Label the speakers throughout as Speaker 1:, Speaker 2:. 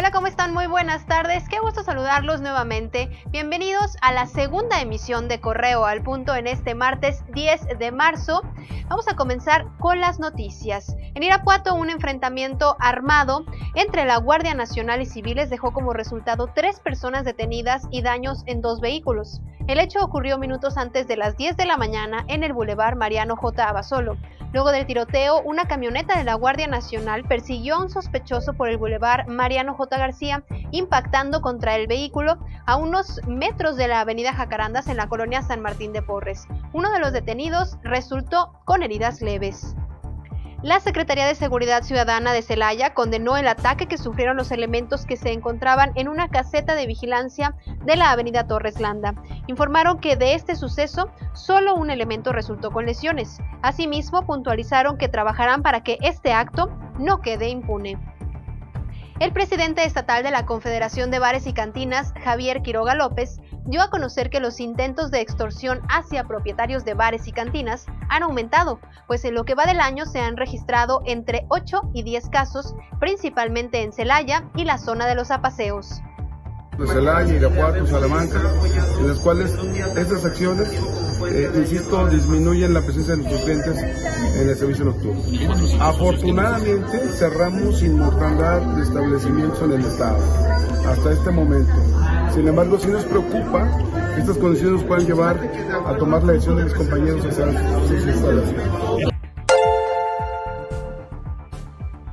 Speaker 1: Hola, ¿cómo están? Muy buenas tardes. Qué gusto saludarlos nuevamente. Bienvenidos a la segunda emisión de Correo al Punto en este martes 10 de marzo. Vamos a comenzar con las noticias. En Irapuato, un enfrentamiento armado entre la Guardia Nacional y civiles dejó como resultado tres personas detenidas y daños en dos vehículos. El hecho ocurrió minutos antes de las 10 de la mañana en el Boulevard Mariano J. Abasolo. Luego del tiroteo, una camioneta de la Guardia Nacional persiguió a un sospechoso por el Boulevard Mariano J. García, impactando contra el vehículo a unos metros de la avenida Jacarandas en la colonia San Martín de Porres. Uno de los detenidos resultó con heridas leves. La Secretaría de Seguridad Ciudadana de Celaya condenó el ataque que sufrieron los elementos que se encontraban en una caseta de vigilancia de la avenida Torres Landa. Informaron que de este suceso solo un elemento resultó con lesiones. Asimismo, puntualizaron que trabajarán para que este acto no quede impune. El presidente estatal de la Confederación de Bares y Cantinas, Javier Quiroga López, dio a conocer que los intentos de extorsión hacia propietarios de bares y cantinas han aumentado, pues en lo que va del año se han registrado entre 8 y 10 casos, principalmente en Celaya y la zona de los apaseos
Speaker 2: de Celaya, Irapuato, Salamanca, en las cuales estas acciones, eh, insisto, disminuyen la presencia de nuestros clientes en el servicio nocturno. Afortunadamente cerramos sin mortandad de establecimientos en el Estado hasta este momento. Sin embargo, sí nos preocupa que estas condiciones nos puedan llevar a tomar la decisión de mis compañeros hacia sus.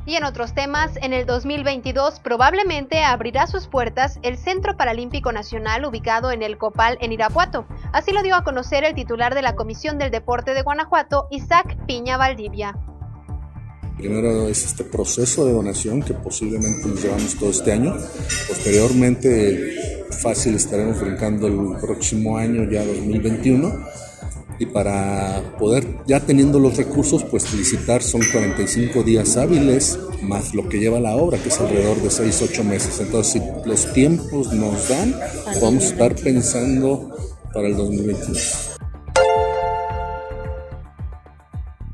Speaker 1: Y en otros temas, en el 2022 probablemente abrirá sus puertas el Centro Paralímpico Nacional ubicado en el Copal en Irapuato. Así lo dio a conocer el titular de la Comisión del Deporte de Guanajuato, Isaac Piña Valdivia.
Speaker 3: Primero es este proceso de donación que posiblemente nos llevamos todo este año. Posteriormente, fácil estaremos brincando el próximo año, ya 2021 y para poder, ya teniendo los recursos, pues licitar son 45 días hábiles más lo que lleva la obra, que es alrededor de 6-8 meses. Entonces, si los tiempos nos dan, vamos a estar pensando para el 2022.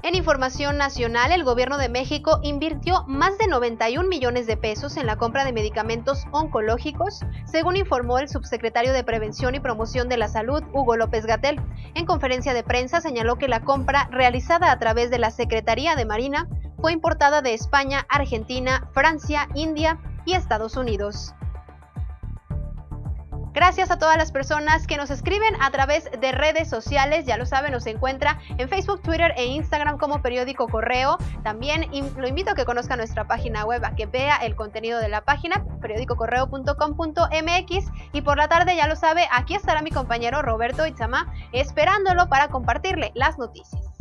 Speaker 1: En información nacional, el gobierno de México invirtió más de 91 millones de pesos en la compra de medicamentos oncológicos, según informó el subsecretario de Prevención y Promoción de la Salud, Hugo López Gatel. En conferencia de prensa señaló que la compra realizada a través de la Secretaría de Marina fue importada de España, Argentina, Francia, India y Estados Unidos. Gracias a todas las personas que nos escriben a través de redes sociales. Ya lo saben, nos encuentra en Facebook, Twitter e Instagram como Periódico Correo. También lo invito a que conozca nuestra página web, que vea el contenido de la página, periódicocorreo.com.mx. Y por la tarde, ya lo sabe, aquí estará mi compañero Roberto Itzama esperándolo para compartirle las noticias.